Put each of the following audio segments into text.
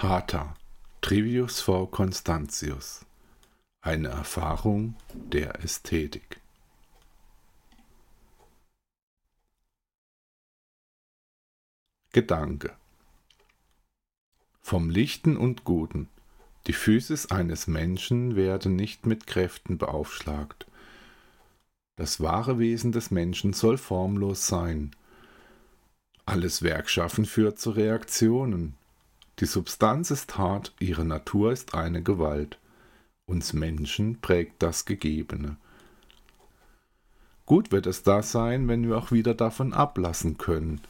Hatha, Trivius V. Constantius. Eine Erfahrung der Ästhetik. Gedanke Vom Lichten und Guten. Die Physis eines Menschen werden nicht mit Kräften beaufschlagt. Das wahre Wesen des Menschen soll formlos sein. Alles Werkschaffen führt zu Reaktionen. Die Substanz ist hart, ihre Natur ist eine Gewalt. Uns Menschen prägt das Gegebene. Gut wird es da sein, wenn wir auch wieder davon ablassen können.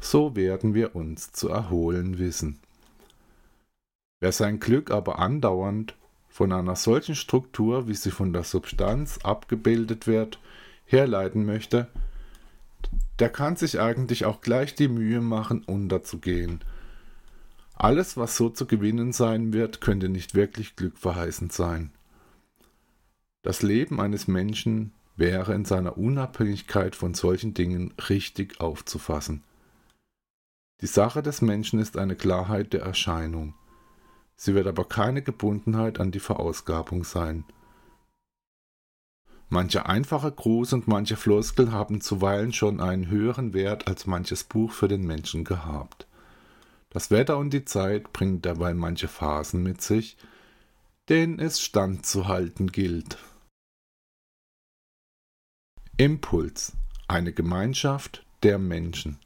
So werden wir uns zu erholen wissen. Wer sein Glück aber andauernd von einer solchen Struktur, wie sie von der Substanz abgebildet wird, herleiten möchte, der kann sich eigentlich auch gleich die Mühe machen, unterzugehen. Alles, was so zu gewinnen sein wird, könnte nicht wirklich glückverheißend sein. Das Leben eines Menschen wäre in seiner Unabhängigkeit von solchen Dingen richtig aufzufassen. Die Sache des Menschen ist eine Klarheit der Erscheinung. Sie wird aber keine Gebundenheit an die Verausgabung sein. Mancher einfache Gruß und manche Floskel haben zuweilen schon einen höheren Wert als manches Buch für den Menschen gehabt. Das Wetter und die Zeit bringen dabei manche Phasen mit sich, denen es standzuhalten gilt. Impuls eine Gemeinschaft der Menschen.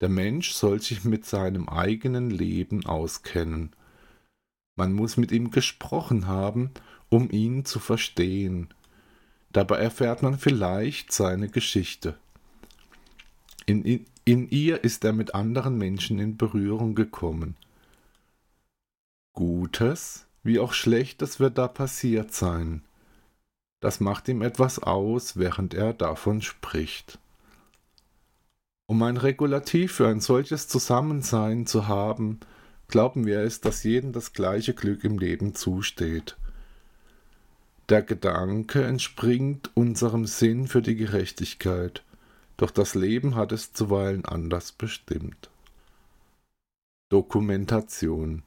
Der Mensch soll sich mit seinem eigenen Leben auskennen. Man muss mit ihm gesprochen haben, um ihn zu verstehen. Dabei erfährt man vielleicht seine Geschichte. In, in, ihr ist er mit anderen Menschen in Berührung gekommen. Gutes wie auch Schlechtes wird da passiert sein. Das macht ihm etwas aus, während er davon spricht. Um ein Regulativ für ein solches Zusammensein zu haben, glauben wir es, dass jedem das gleiche Glück im Leben zusteht. Der Gedanke entspringt unserem Sinn für die Gerechtigkeit, doch das Leben hat es zuweilen anders bestimmt. Dokumentation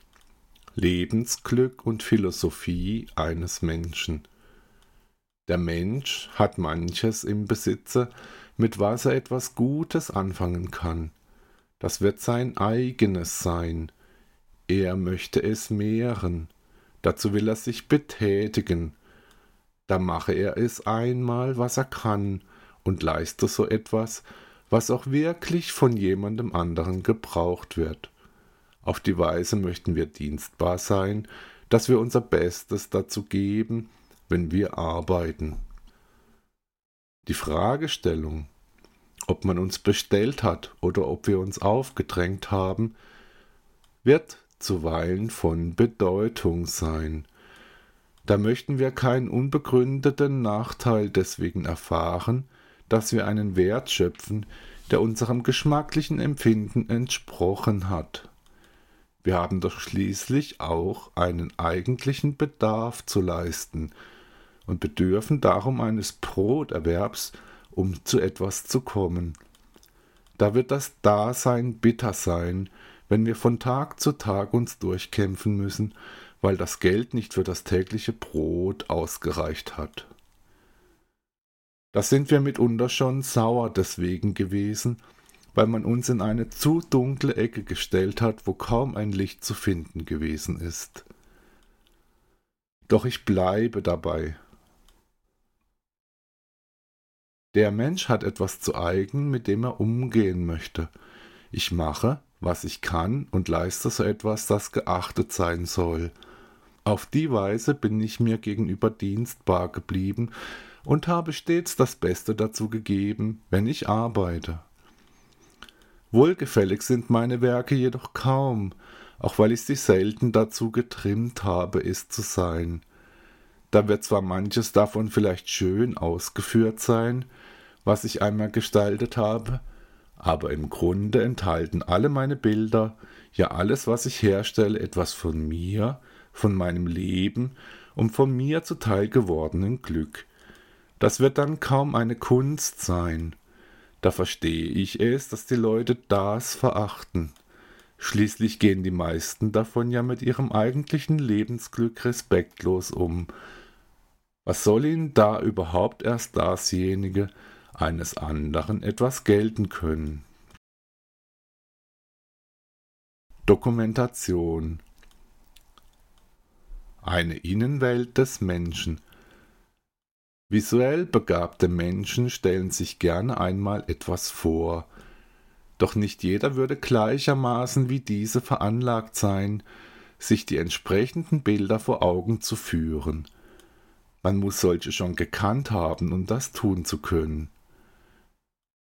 Lebensglück und Philosophie eines Menschen. Der Mensch hat manches im Besitze, mit was er etwas Gutes anfangen kann. Das wird sein eigenes sein. Er möchte es mehren. Dazu will er sich betätigen. Da mache er es einmal, was er kann, und leiste so etwas, was auch wirklich von jemandem anderen gebraucht wird. Auf die Weise möchten wir dienstbar sein, dass wir unser Bestes dazu geben, wenn wir arbeiten. Die Fragestellung, ob man uns bestellt hat oder ob wir uns aufgedrängt haben, wird zuweilen von Bedeutung sein. Da möchten wir keinen unbegründeten Nachteil deswegen erfahren, dass wir einen Wert schöpfen, der unserem geschmacklichen Empfinden entsprochen hat. Wir haben doch schließlich auch einen eigentlichen Bedarf zu leisten und bedürfen darum eines Broterwerbs, um zu etwas zu kommen. Da wird das Dasein bitter sein, wenn wir von Tag zu Tag uns durchkämpfen müssen, weil das Geld nicht für das tägliche Brot ausgereicht hat. Da sind wir mitunter schon sauer deswegen gewesen, weil man uns in eine zu dunkle Ecke gestellt hat, wo kaum ein Licht zu finden gewesen ist. Doch ich bleibe dabei, Der Mensch hat etwas zu eigen, mit dem er umgehen möchte. Ich mache, was ich kann, und leiste so etwas, das geachtet sein soll. Auf die Weise bin ich mir gegenüber dienstbar geblieben und habe stets das Beste dazu gegeben, wenn ich arbeite. Wohlgefällig sind meine Werke jedoch kaum, auch weil ich sie selten dazu getrimmt habe, es zu sein. Da wird zwar manches davon vielleicht schön ausgeführt sein, was ich einmal gestaltet habe, aber im Grunde enthalten alle meine Bilder, ja alles, was ich herstelle, etwas von mir, von meinem Leben und von mir zuteil gewordenen Glück. Das wird dann kaum eine Kunst sein. Da verstehe ich es, dass die Leute das verachten. Schließlich gehen die meisten davon ja mit ihrem eigentlichen Lebensglück respektlos um. Was soll ihnen da überhaupt erst dasjenige eines anderen etwas gelten können? Dokumentation Eine Innenwelt des Menschen Visuell begabte Menschen stellen sich gerne einmal etwas vor, doch nicht jeder würde gleichermaßen wie diese veranlagt sein, sich die entsprechenden Bilder vor Augen zu führen. Man muss solche schon gekannt haben, um das tun zu können.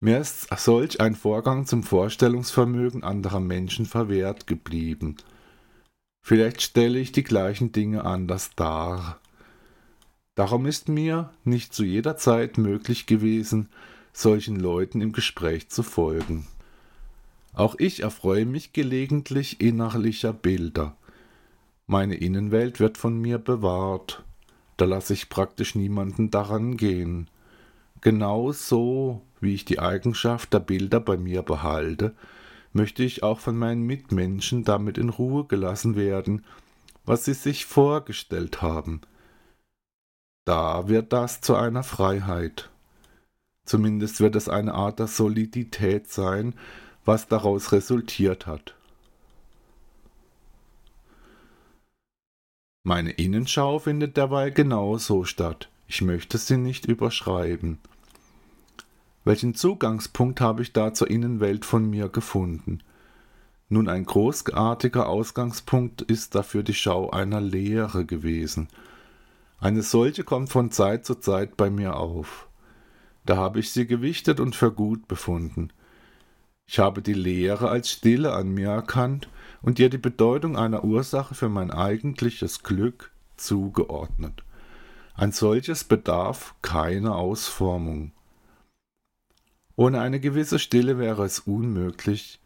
Mir ist solch ein Vorgang zum Vorstellungsvermögen anderer Menschen verwehrt geblieben. Vielleicht stelle ich die gleichen Dinge anders dar. Darum ist mir nicht zu jeder Zeit möglich gewesen, solchen Leuten im Gespräch zu folgen. Auch ich erfreue mich gelegentlich innerlicher Bilder. Meine Innenwelt wird von mir bewahrt. Da lasse ich praktisch niemanden daran gehen. Genau so, wie ich die Eigenschaft der Bilder bei mir behalte, möchte ich auch von meinen Mitmenschen damit in Ruhe gelassen werden, was sie sich vorgestellt haben. Da wird das zu einer Freiheit. Zumindest wird es eine Art der Solidität sein, was daraus resultiert hat. Meine Innenschau findet derweil genauso statt. Ich möchte sie nicht überschreiben. Welchen Zugangspunkt habe ich da zur Innenwelt von mir gefunden? Nun ein großartiger Ausgangspunkt ist dafür die Schau einer Lehre gewesen. Eine solche kommt von Zeit zu Zeit bei mir auf. Da habe ich sie gewichtet und für gut befunden. Ich habe die Lehre als Stille an mir erkannt und ihr die Bedeutung einer Ursache für mein eigentliches Glück zugeordnet. Ein solches bedarf keiner Ausformung. Ohne eine gewisse Stille wäre es unmöglich,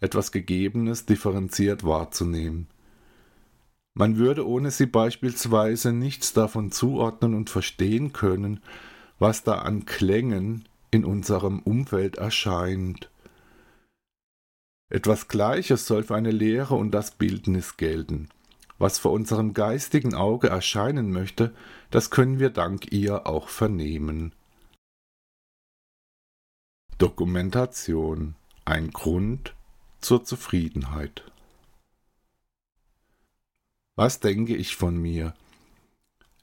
etwas Gegebenes differenziert wahrzunehmen. Man würde ohne sie beispielsweise nichts davon zuordnen und verstehen können, was da an Klängen in unserem Umfeld erscheint. Etwas Gleiches soll für eine Lehre und das Bildnis gelten. Was vor unserem geistigen Auge erscheinen möchte, das können wir dank ihr auch vernehmen. Dokumentation ein Grund zur Zufriedenheit. Was denke ich von mir?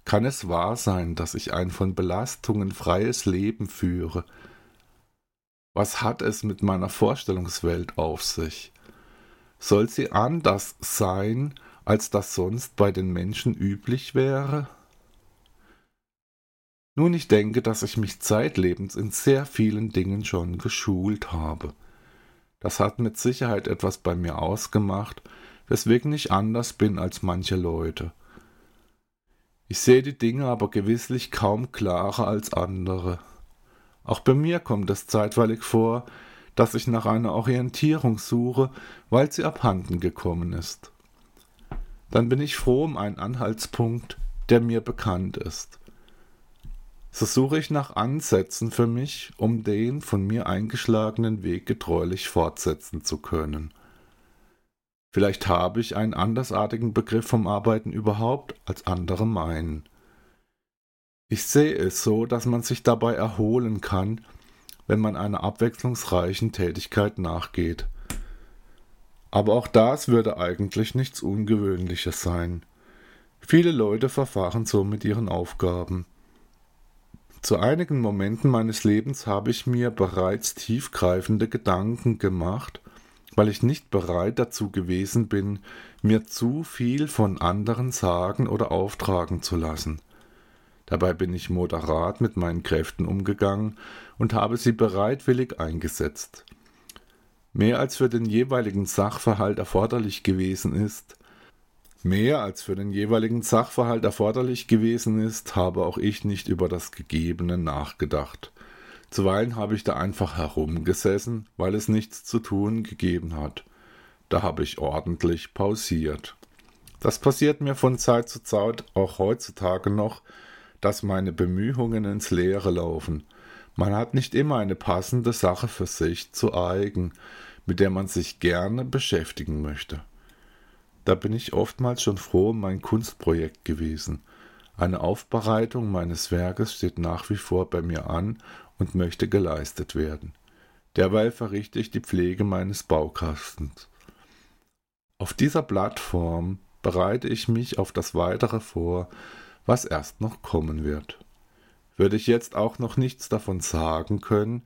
Kann es wahr sein, dass ich ein von Belastungen freies Leben führe, was hat es mit meiner Vorstellungswelt auf sich? Soll sie anders sein, als das sonst bei den Menschen üblich wäre? Nun, ich denke, dass ich mich zeitlebens in sehr vielen Dingen schon geschult habe. Das hat mit Sicherheit etwas bei mir ausgemacht, weswegen ich anders bin als manche Leute. Ich sehe die Dinge aber gewisslich kaum klarer als andere. Auch bei mir kommt es zeitweilig vor, dass ich nach einer Orientierung suche, weil sie abhanden gekommen ist. Dann bin ich froh um einen Anhaltspunkt, der mir bekannt ist. So suche ich nach Ansätzen für mich, um den von mir eingeschlagenen Weg getreulich fortsetzen zu können. Vielleicht habe ich einen andersartigen Begriff vom Arbeiten überhaupt, als andere meinen. Ich sehe es so, dass man sich dabei erholen kann, wenn man einer abwechslungsreichen Tätigkeit nachgeht. Aber auch das würde eigentlich nichts Ungewöhnliches sein. Viele Leute verfahren so mit ihren Aufgaben. Zu einigen Momenten meines Lebens habe ich mir bereits tiefgreifende Gedanken gemacht, weil ich nicht bereit dazu gewesen bin, mir zu viel von anderen sagen oder auftragen zu lassen. Dabei bin ich moderat mit meinen Kräften umgegangen und habe sie bereitwillig eingesetzt. Mehr als für den jeweiligen Sachverhalt erforderlich gewesen ist, mehr als für den jeweiligen Sachverhalt erforderlich gewesen ist, habe auch ich nicht über das Gegebene nachgedacht. Zuweilen habe ich da einfach herumgesessen, weil es nichts zu tun gegeben hat. Da habe ich ordentlich pausiert. Das passiert mir von Zeit zu Zeit auch heutzutage noch, dass meine Bemühungen ins Leere laufen. Man hat nicht immer eine passende Sache für sich zu eigen. mit der man sich gerne beschäftigen möchte. Da bin ich oftmals schon froh um mein Kunstprojekt gewesen. Eine Aufbereitung meines Werkes steht nach wie vor bei mir an und möchte geleistet werden. Derweil verrichte ich die Pflege meines Baukastens. Auf dieser Plattform bereite ich mich auf das Weitere vor, was erst noch kommen wird. Würde ich jetzt auch noch nichts davon sagen können,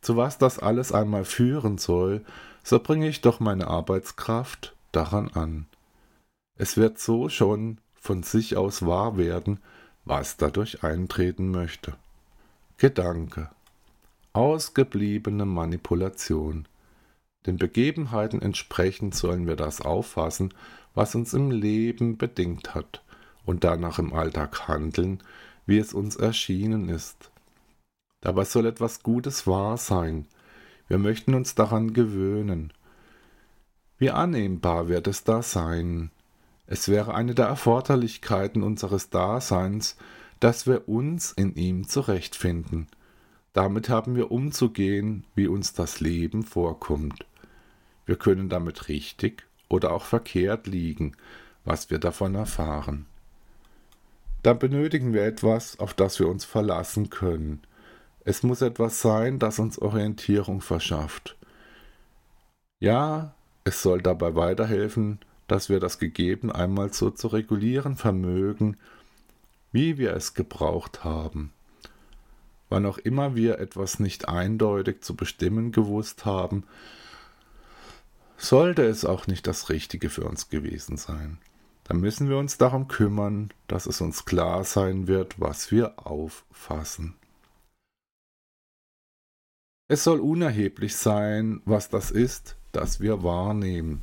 zu was das alles einmal führen soll, so bringe ich doch meine Arbeitskraft daran an. Es wird so schon von sich aus wahr werden, was dadurch eintreten möchte. Gedanke. Ausgebliebene Manipulation. Den Begebenheiten entsprechend sollen wir das auffassen, was uns im Leben bedingt hat, und danach im Alltag handeln, wie es uns erschienen ist. Dabei soll etwas Gutes wahr sein. Wir möchten uns daran gewöhnen. Wie annehmbar wird es da sein? Es wäre eine der Erforderlichkeiten unseres Daseins, dass wir uns in ihm zurechtfinden. Damit haben wir umzugehen, wie uns das Leben vorkommt. Wir können damit richtig oder auch verkehrt liegen, was wir davon erfahren. Dann benötigen wir etwas, auf das wir uns verlassen können. Es muss etwas sein, das uns Orientierung verschafft. Ja, es soll dabei weiterhelfen, dass wir das Gegeben einmal so zu regulieren vermögen, wie wir es gebraucht haben. Wann auch immer wir etwas nicht eindeutig zu bestimmen gewusst haben, sollte es auch nicht das Richtige für uns gewesen sein dann müssen wir uns darum kümmern, dass es uns klar sein wird, was wir auffassen. Es soll unerheblich sein, was das ist, das wir wahrnehmen.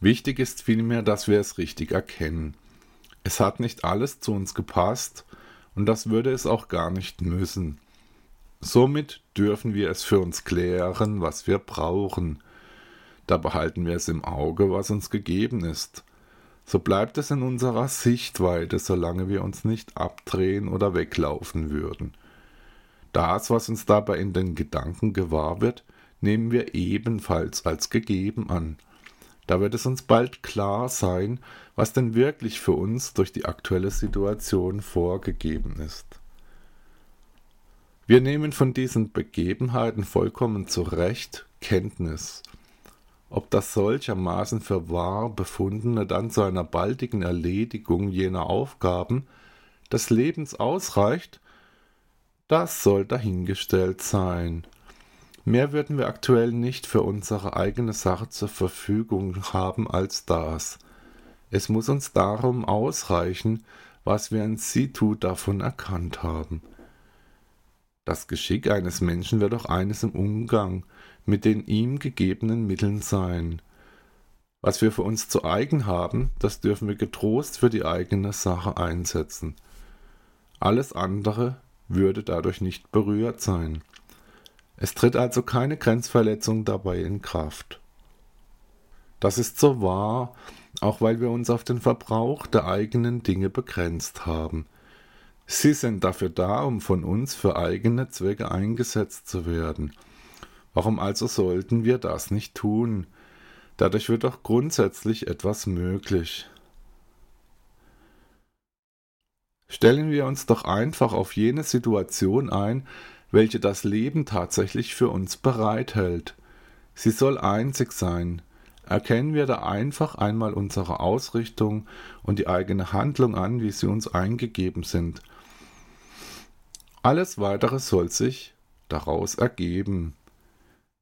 Wichtig ist vielmehr, dass wir es richtig erkennen. Es hat nicht alles zu uns gepasst, und das würde es auch gar nicht müssen. Somit dürfen wir es für uns klären, was wir brauchen, da behalten wir es im Auge, was uns gegeben ist. So bleibt es in unserer Sichtweite, solange wir uns nicht abdrehen oder weglaufen würden. Das, was uns dabei in den Gedanken gewahr wird, nehmen wir ebenfalls als gegeben an. Da wird es uns bald klar sein, was denn wirklich für uns durch die aktuelle Situation vorgegeben ist. Wir nehmen von diesen Begebenheiten vollkommen zu Recht Kenntnis ob das solchermaßen für wahr befundene dann zu einer baldigen Erledigung jener Aufgaben des Lebens ausreicht, das soll dahingestellt sein. Mehr würden wir aktuell nicht für unsere eigene Sache zur Verfügung haben als das. Es muss uns darum ausreichen, was wir in situ davon erkannt haben. Das Geschick eines Menschen wird auch eines im Umgang mit den ihm gegebenen Mitteln sein. Was wir für uns zu eigen haben, das dürfen wir getrost für die eigene Sache einsetzen. Alles andere würde dadurch nicht berührt sein. Es tritt also keine Grenzverletzung dabei in Kraft. Das ist so wahr, auch weil wir uns auf den Verbrauch der eigenen Dinge begrenzt haben. Sie sind dafür da, um von uns für eigene Zwecke eingesetzt zu werden – Warum also sollten wir das nicht tun? Dadurch wird doch grundsätzlich etwas möglich. Stellen wir uns doch einfach auf jene Situation ein, welche das Leben tatsächlich für uns bereithält. Sie soll einzig sein. Erkennen wir da einfach einmal unsere Ausrichtung und die eigene Handlung an, wie sie uns eingegeben sind. Alles weitere soll sich daraus ergeben.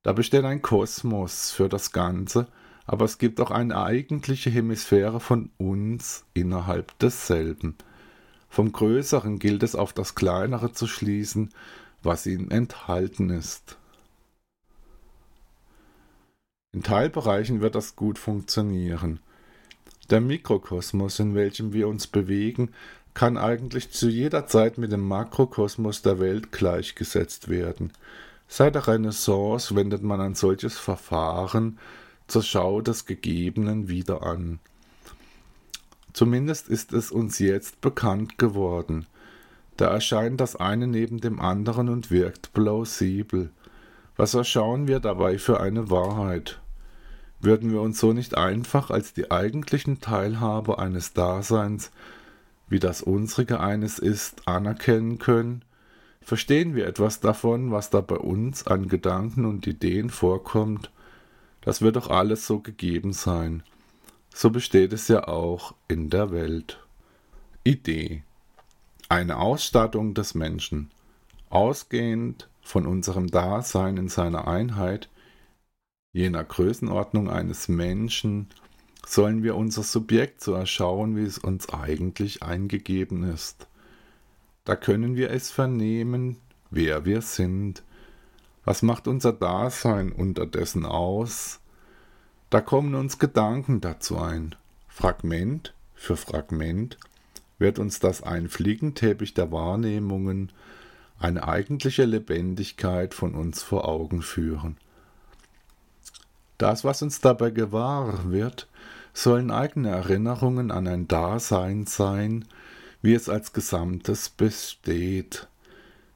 Da besteht ein Kosmos für das Ganze, aber es gibt auch eine eigentliche Hemisphäre von uns innerhalb desselben. Vom Größeren gilt es auf das Kleinere zu schließen, was ihm enthalten ist. In Teilbereichen wird das gut funktionieren. Der Mikrokosmos, in welchem wir uns bewegen, kann eigentlich zu jeder Zeit mit dem Makrokosmos der Welt gleichgesetzt werden. Seit der Renaissance wendet man ein solches Verfahren zur Schau des Gegebenen wieder an. Zumindest ist es uns jetzt bekannt geworden. Da erscheint das eine neben dem anderen und wirkt plausibel. Was erschauen wir dabei für eine Wahrheit? Würden wir uns so nicht einfach als die eigentlichen Teilhaber eines Daseins, wie das unsrige eines ist, anerkennen können? Verstehen wir etwas davon, was da bei uns an Gedanken und Ideen vorkommt? Das wird doch alles so gegeben sein. So besteht es ja auch in der Welt. Idee. Eine Ausstattung des Menschen. Ausgehend von unserem Dasein in seiner Einheit, jener Größenordnung eines Menschen, sollen wir unser Subjekt so erschauen, wie es uns eigentlich eingegeben ist. Da können wir es vernehmen, wer wir sind. Was macht unser Dasein unterdessen aus? Da kommen uns Gedanken dazu ein. Fragment für Fragment wird uns das ein Fliegenteppich der Wahrnehmungen, eine eigentliche Lebendigkeit von uns vor Augen führen. Das, was uns dabei gewahr wird, sollen eigene Erinnerungen an ein Dasein sein, wie es als Gesamtes besteht.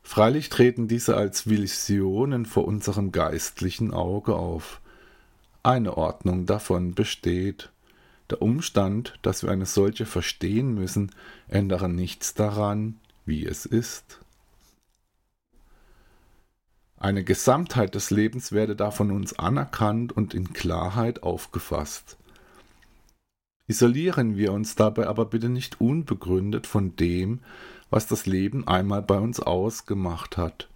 Freilich treten diese als Visionen vor unserem geistlichen Auge auf. Eine Ordnung davon besteht. Der Umstand, dass wir eine solche verstehen müssen, ändere nichts daran, wie es ist. Eine Gesamtheit des Lebens werde da von uns anerkannt und in Klarheit aufgefasst. Isolieren wir uns dabei aber bitte nicht unbegründet von dem, was das Leben einmal bei uns ausgemacht hat.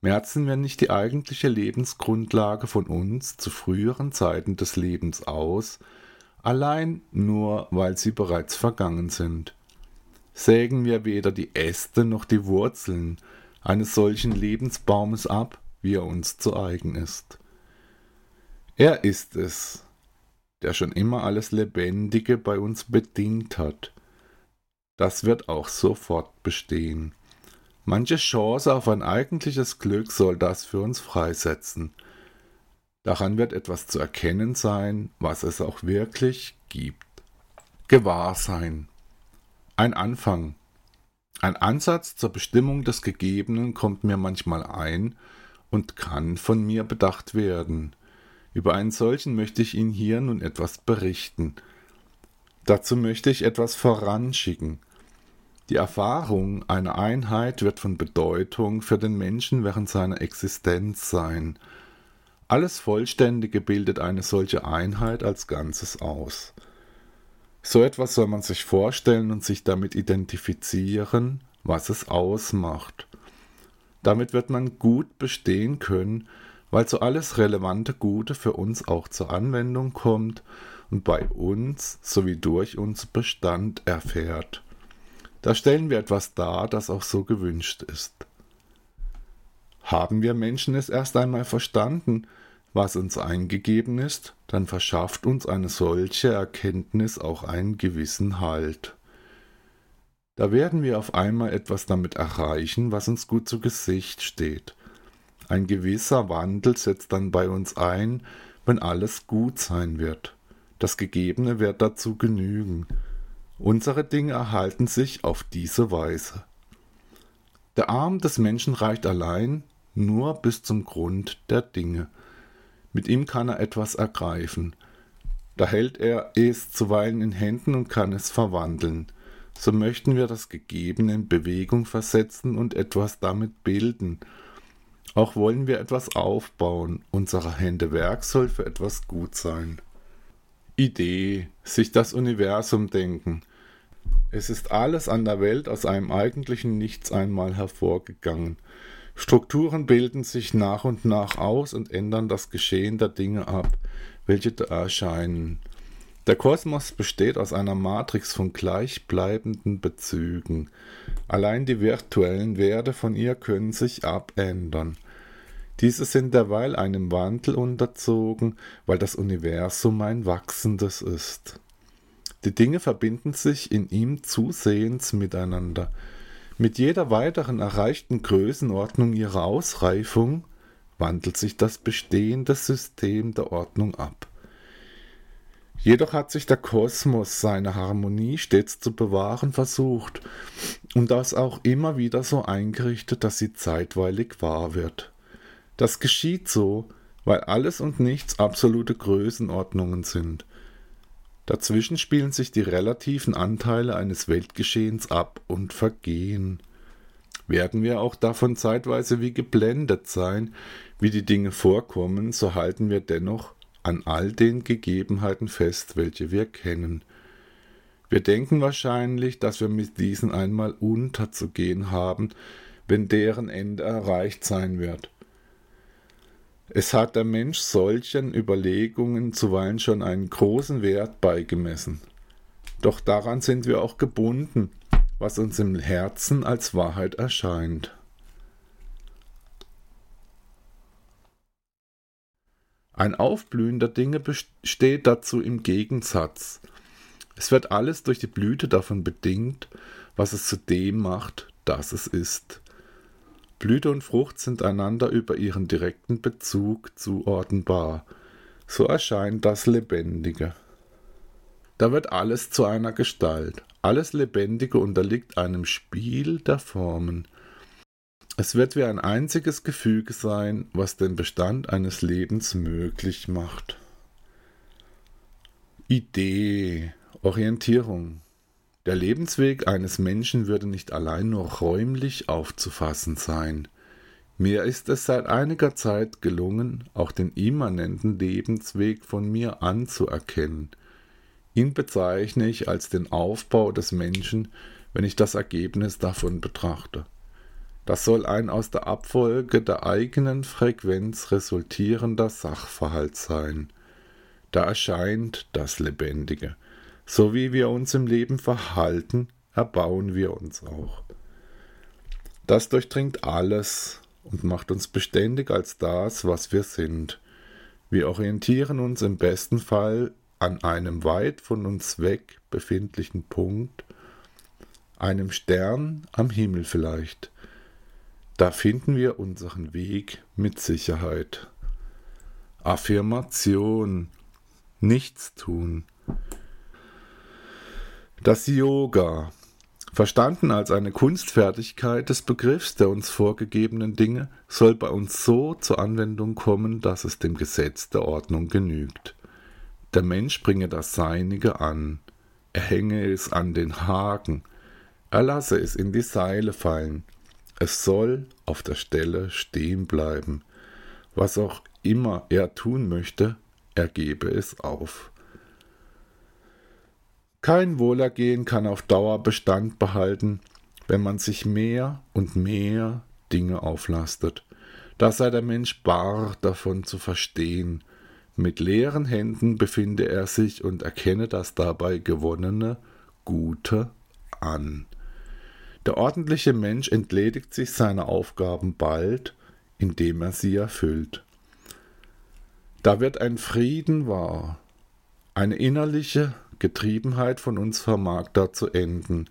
Merzen wir nicht die eigentliche Lebensgrundlage von uns zu früheren Zeiten des Lebens aus, allein nur weil sie bereits vergangen sind. Sägen wir weder die Äste noch die Wurzeln eines solchen Lebensbaumes ab, wie er uns zu eigen ist. Er ist es, der schon immer alles Lebendige bei uns bedingt hat. Das wird auch sofort bestehen. Manche Chance auf ein eigentliches Glück soll das für uns freisetzen. Daran wird etwas zu erkennen sein, was es auch wirklich gibt. Gewahrsein. Ein Anfang. Ein Ansatz zur Bestimmung des Gegebenen kommt mir manchmal ein und kann von mir bedacht werden. Über einen solchen möchte ich Ihnen hier nun etwas berichten. Dazu möchte ich etwas voranschicken. Die Erfahrung einer Einheit wird von Bedeutung für den Menschen während seiner Existenz sein. Alles Vollständige bildet eine solche Einheit als Ganzes aus. So etwas soll man sich vorstellen und sich damit identifizieren, was es ausmacht. Damit wird man gut bestehen können, weil so alles relevante Gute für uns auch zur Anwendung kommt und bei uns sowie durch uns Bestand erfährt. Da stellen wir etwas dar, das auch so gewünscht ist. Haben wir Menschen es erst einmal verstanden, was uns eingegeben ist, dann verschafft uns eine solche Erkenntnis auch einen gewissen Halt. Da werden wir auf einmal etwas damit erreichen, was uns gut zu Gesicht steht. Ein gewisser Wandel setzt dann bei uns ein, wenn alles gut sein wird. Das Gegebene wird dazu genügen. Unsere Dinge erhalten sich auf diese Weise. Der Arm des Menschen reicht allein nur bis zum Grund der Dinge. Mit ihm kann er etwas ergreifen. Da hält er es zuweilen in Händen und kann es verwandeln. So möchten wir das Gegebene in Bewegung versetzen und etwas damit bilden, auch wollen wir etwas aufbauen. Unsere Hände Werk soll für etwas gut sein. Idee, sich das Universum denken. Es ist alles an der Welt aus einem eigentlichen Nichts einmal hervorgegangen. Strukturen bilden sich nach und nach aus und ändern das Geschehen der Dinge ab, welche da erscheinen. Der Kosmos besteht aus einer Matrix von gleichbleibenden Bezügen. Allein die virtuellen Werte von ihr können sich abändern. Diese sind derweil einem Wandel unterzogen, weil das Universum ein wachsendes ist. Die Dinge verbinden sich in ihm zusehends miteinander. Mit jeder weiteren erreichten Größenordnung ihrer Ausreifung wandelt sich das bestehende System der Ordnung ab. Jedoch hat sich der Kosmos seine Harmonie stets zu bewahren versucht und das auch immer wieder so eingerichtet, dass sie zeitweilig wahr wird. Das geschieht so, weil alles und nichts absolute Größenordnungen sind. Dazwischen spielen sich die relativen Anteile eines Weltgeschehens ab und vergehen. Werden wir auch davon zeitweise wie geblendet sein, wie die Dinge vorkommen, so halten wir dennoch an all den Gegebenheiten fest, welche wir kennen. Wir denken wahrscheinlich, dass wir mit diesen einmal unterzugehen haben, wenn deren Ende erreicht sein wird. Es hat der Mensch solchen Überlegungen zuweilen schon einen großen Wert beigemessen. Doch daran sind wir auch gebunden, was uns im Herzen als Wahrheit erscheint. Ein Aufblühen der Dinge besteht dazu im Gegensatz. Es wird alles durch die Blüte davon bedingt, was es zu dem macht, das es ist. Blüte und Frucht sind einander über ihren direkten Bezug zuordnenbar. So erscheint das Lebendige. Da wird alles zu einer Gestalt. Alles Lebendige unterliegt einem Spiel der Formen. Es wird wie ein einziges Gefüge sein, was den Bestand eines Lebens möglich macht. Idee, Orientierung, der Lebensweg eines Menschen würde nicht allein nur räumlich aufzufassen sein. Mir ist es seit einiger Zeit gelungen, auch den immanenten Lebensweg von mir anzuerkennen. Ihn bezeichne ich als den Aufbau des Menschen, wenn ich das Ergebnis davon betrachte. Das soll ein aus der Abfolge der eigenen Frequenz resultierender Sachverhalt sein. Da erscheint das Lebendige. So wie wir uns im Leben verhalten, erbauen wir uns auch. Das durchdringt alles und macht uns beständig als das, was wir sind. Wir orientieren uns im besten Fall an einem weit von uns weg befindlichen Punkt, einem Stern am Himmel vielleicht. Da finden wir unseren Weg mit Sicherheit. Affirmation, nichts tun. Das Yoga, verstanden als eine Kunstfertigkeit des Begriffs der uns vorgegebenen Dinge, soll bei uns so zur Anwendung kommen, dass es dem Gesetz der Ordnung genügt. Der Mensch bringe das Seinige an, er hänge es an den Haken, er lasse es in die Seile fallen, es soll auf der Stelle stehen bleiben. Was auch immer er tun möchte, er gebe es auf. Kein Wohlergehen kann auf Dauer Bestand behalten, wenn man sich mehr und mehr Dinge auflastet. Da sei der Mensch bar davon zu verstehen. Mit leeren Händen befinde er sich und erkenne das dabei gewonnene Gute an. Der ordentliche Mensch entledigt sich seiner Aufgaben bald, indem er sie erfüllt. Da wird ein Frieden wahr, eine innerliche Getriebenheit von uns vermag da zu enden.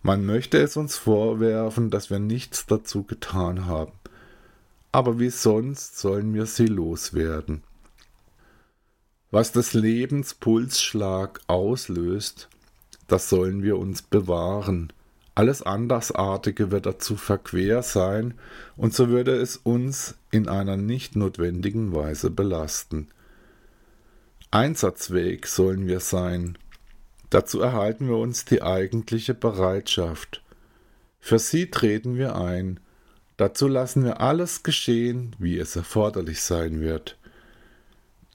Man möchte es uns vorwerfen, dass wir nichts dazu getan haben. Aber wie sonst sollen wir sie loswerden? Was des Lebens Pulsschlag auslöst, das sollen wir uns bewahren. Alles Andersartige wird dazu verquer sein, und so würde es uns in einer nicht notwendigen Weise belasten. Einsatzweg sollen wir sein. Dazu erhalten wir uns die eigentliche Bereitschaft. Für sie treten wir ein. Dazu lassen wir alles geschehen, wie es erforderlich sein wird.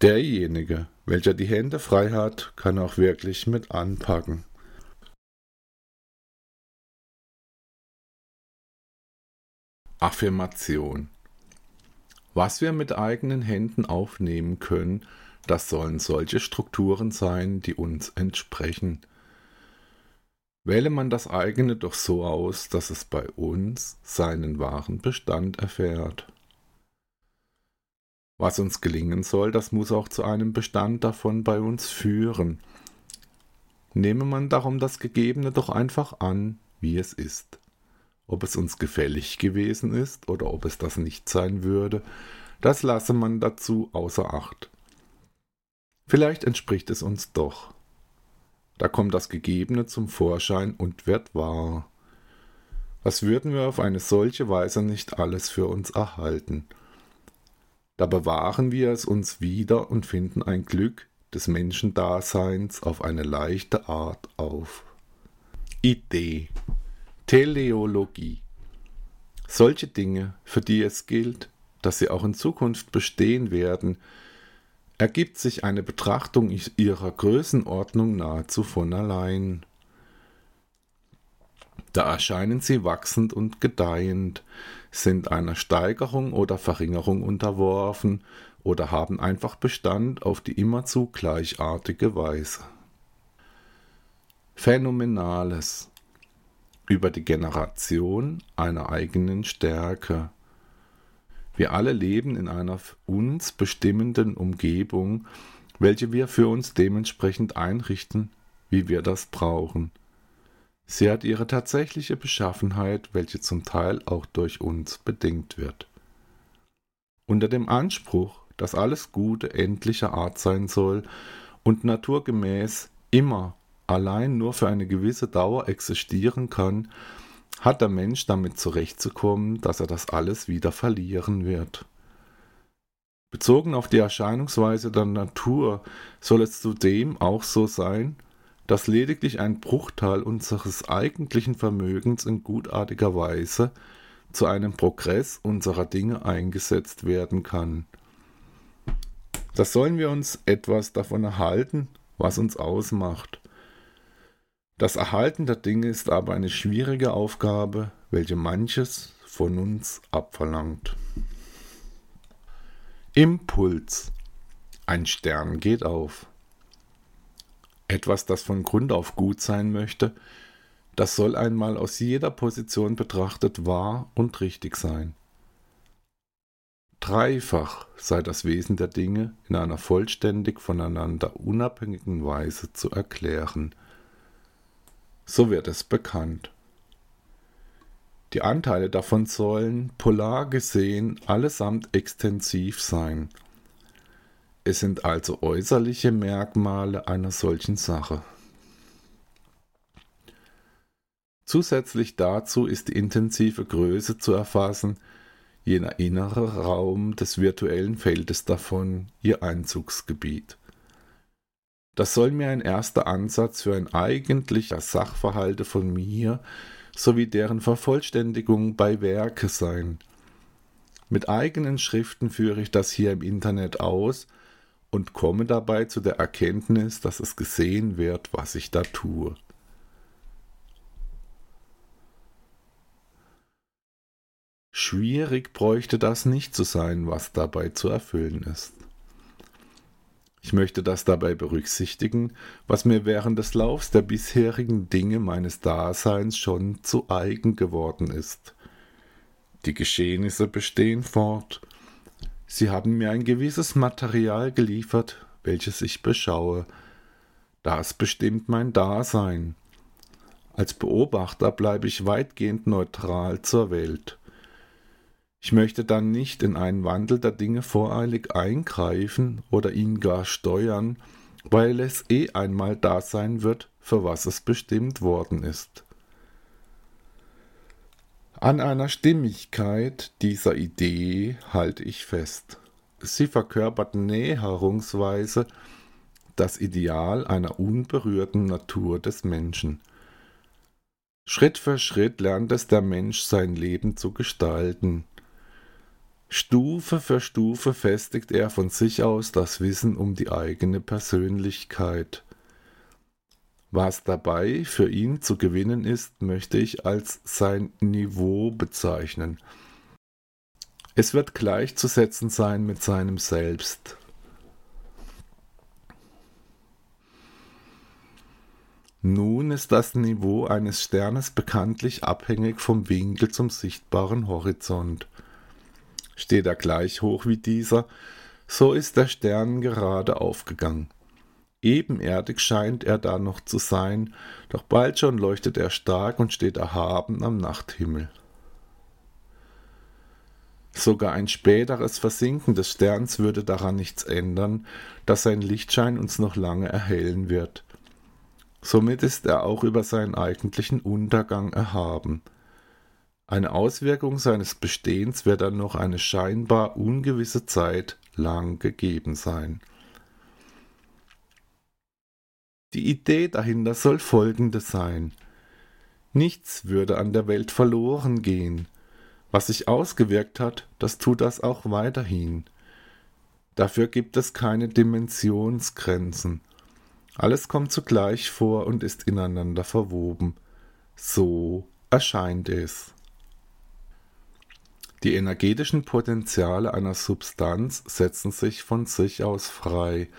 Derjenige, welcher die Hände frei hat, kann auch wirklich mit anpacken. Affirmation Was wir mit eigenen Händen aufnehmen können, das sollen solche Strukturen sein, die uns entsprechen. Wähle man das eigene doch so aus, dass es bei uns seinen wahren Bestand erfährt. Was uns gelingen soll, das muss auch zu einem Bestand davon bei uns führen. Nehme man darum das Gegebene doch einfach an, wie es ist. Ob es uns gefällig gewesen ist oder ob es das nicht sein würde, das lasse man dazu außer Acht. Vielleicht entspricht es uns doch. Da kommt das Gegebene zum Vorschein und wird wahr. Was würden wir auf eine solche Weise nicht alles für uns erhalten? Da bewahren wir es uns wieder und finden ein Glück des Menschendaseins auf eine leichte Art auf. Idee Teleologie Solche Dinge, für die es gilt, dass sie auch in Zukunft bestehen werden, ergibt sich eine Betrachtung ihrer Größenordnung nahezu von allein. Da erscheinen sie wachsend und gedeihend, sind einer Steigerung oder Verringerung unterworfen oder haben einfach Bestand auf die immerzu gleichartige Weise. Phänomenales über die Generation einer eigenen Stärke. Wir alle leben in einer uns bestimmenden Umgebung, welche wir für uns dementsprechend einrichten, wie wir das brauchen. Sie hat ihre tatsächliche Beschaffenheit, welche zum Teil auch durch uns bedingt wird. Unter dem Anspruch, dass alles Gute endlicher Art sein soll und naturgemäß immer allein nur für eine gewisse Dauer existieren kann, hat der Mensch damit zurechtzukommen, dass er das alles wieder verlieren wird. Bezogen auf die Erscheinungsweise der Natur soll es zudem auch so sein, dass lediglich ein Bruchteil unseres eigentlichen Vermögens in gutartiger Weise zu einem Progress unserer Dinge eingesetzt werden kann. Da sollen wir uns etwas davon erhalten, was uns ausmacht. Das Erhalten der Dinge ist aber eine schwierige Aufgabe, welche manches von uns abverlangt. Impuls. Ein Stern geht auf etwas, das von Grund auf gut sein möchte, das soll einmal aus jeder Position betrachtet wahr und richtig sein. Dreifach sei das Wesen der Dinge in einer vollständig voneinander unabhängigen Weise zu erklären. So wird es bekannt. Die Anteile davon sollen, polar gesehen, allesamt extensiv sein – es sind also äußerliche Merkmale einer solchen Sache. Zusätzlich dazu ist die intensive Größe zu erfassen, jener innere Raum des virtuellen Feldes davon, ihr Einzugsgebiet. Das soll mir ein erster Ansatz für ein eigentlicher Sachverhalte von mir sowie deren Vervollständigung bei Werke sein. Mit eigenen Schriften führe ich das hier im Internet aus und komme dabei zu der Erkenntnis, dass es gesehen wird, was ich da tue. Schwierig bräuchte das nicht zu sein, was dabei zu erfüllen ist. Ich möchte das dabei berücksichtigen, was mir während des Laufs der bisherigen Dinge meines Daseins schon zu eigen geworden ist. Die Geschehnisse bestehen fort, Sie haben mir ein gewisses Material geliefert, welches ich beschaue. Das bestimmt mein Dasein. Als Beobachter bleibe ich weitgehend neutral zur Welt. Ich möchte dann nicht in einen Wandel der Dinge voreilig eingreifen oder ihn gar steuern, weil es eh einmal da sein wird, für was es bestimmt worden ist. An einer Stimmigkeit dieser Idee halte ich fest. Sie verkörpert näherungsweise das Ideal einer unberührten Natur des Menschen. Schritt für Schritt lernt es der Mensch sein Leben zu gestalten. Stufe für Stufe festigt er von sich aus das Wissen um die eigene Persönlichkeit. Was dabei für ihn zu gewinnen ist, möchte ich als sein Niveau bezeichnen. Es wird gleichzusetzen sein mit seinem Selbst. Nun ist das Niveau eines Sternes bekanntlich abhängig vom Winkel zum sichtbaren Horizont. Steht er gleich hoch wie dieser, so ist der Stern gerade aufgegangen. Ebenerdig scheint er da noch zu sein, doch bald schon leuchtet er stark und steht erhaben am Nachthimmel. Sogar ein späteres Versinken des Sterns würde daran nichts ändern, dass sein Lichtschein uns noch lange erhellen wird. Somit ist er auch über seinen eigentlichen Untergang erhaben. Eine Auswirkung seines Bestehens wird dann noch eine scheinbar ungewisse Zeit lang gegeben sein. Die Idee dahinter soll folgende sein. Nichts würde an der Welt verloren gehen. Was sich ausgewirkt hat, das tut das auch weiterhin. Dafür gibt es keine Dimensionsgrenzen. Alles kommt zugleich vor und ist ineinander verwoben. So erscheint es. Die energetischen Potenziale einer Substanz setzen sich von sich aus frei,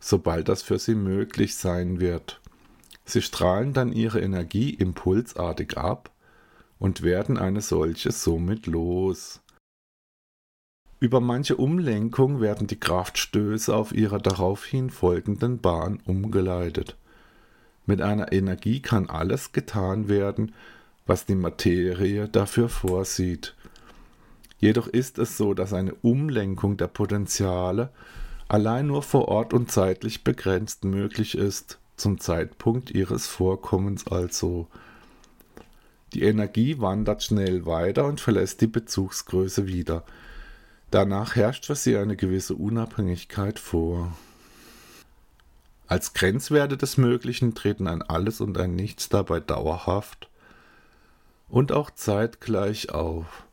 sobald das für sie möglich sein wird. Sie strahlen dann ihre Energie impulsartig ab und werden eine solche somit los. Über manche Umlenkung werden die Kraftstöße auf ihrer daraufhin folgenden Bahn umgeleitet. Mit einer Energie kann alles getan werden, was die Materie dafür vorsieht. Jedoch ist es so, dass eine Umlenkung der Potenziale allein nur vor Ort und zeitlich begrenzt möglich ist, zum Zeitpunkt ihres Vorkommens also. Die Energie wandert schnell weiter und verlässt die Bezugsgröße wieder. Danach herrscht für sie eine gewisse Unabhängigkeit vor. Als Grenzwerte des Möglichen treten ein Alles und ein Nichts dabei dauerhaft und auch zeitgleich auf.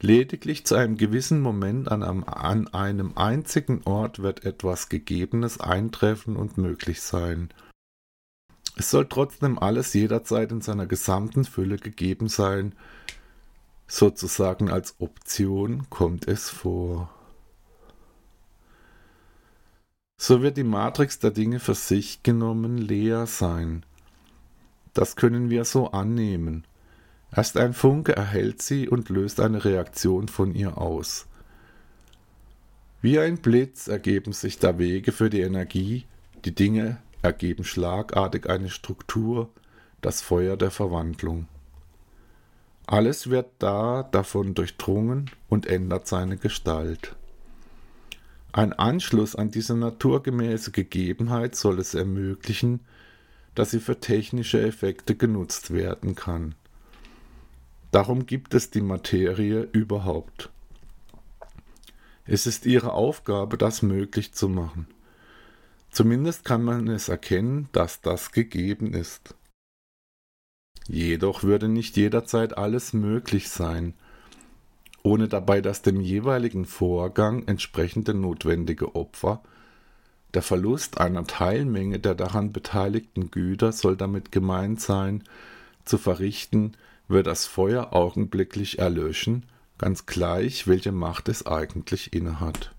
Lediglich zu einem gewissen Moment an einem, an einem einzigen Ort wird etwas Gegebenes eintreffen und möglich sein. Es soll trotzdem alles jederzeit in seiner gesamten Fülle gegeben sein, sozusagen als Option kommt es vor. So wird die Matrix der Dinge für sich genommen leer sein. Das können wir so annehmen. Erst ein Funke erhält sie und löst eine Reaktion von ihr aus. Wie ein Blitz ergeben sich da Wege für die Energie, die Dinge ergeben schlagartig eine Struktur, das Feuer der Verwandlung. Alles wird da davon durchdrungen und ändert seine Gestalt. Ein Anschluss an diese naturgemäße Gegebenheit soll es ermöglichen, dass sie für technische Effekte genutzt werden kann. Darum gibt es die Materie überhaupt. Es ist ihre Aufgabe, das möglich zu machen. Zumindest kann man es erkennen, dass das gegeben ist. Jedoch würde nicht jederzeit alles möglich sein, ohne dabei das dem jeweiligen Vorgang entsprechende notwendige Opfer, der Verlust einer Teilmenge der daran beteiligten Güter soll damit gemeint sein, zu verrichten, wird das Feuer augenblicklich erlöschen, ganz gleich, welche Macht es eigentlich innehat.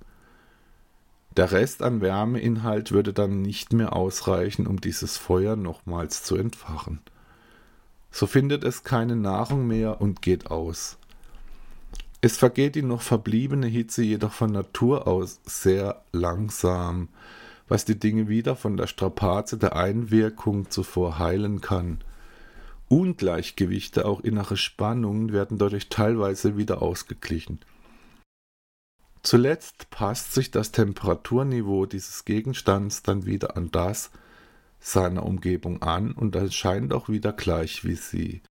Der Rest an Wärmeinhalt würde dann nicht mehr ausreichen, um dieses Feuer nochmals zu entfachen. So findet es keine Nahrung mehr und geht aus. Es vergeht die noch verbliebene Hitze jedoch von Natur aus sehr langsam, was die Dinge wieder von der Strapaze der Einwirkung zuvor heilen kann – Ungleichgewichte, auch innere Spannungen werden dadurch teilweise wieder ausgeglichen. Zuletzt passt sich das Temperaturniveau dieses Gegenstands dann wieder an das seiner Umgebung an und erscheint auch wieder gleich wie sie.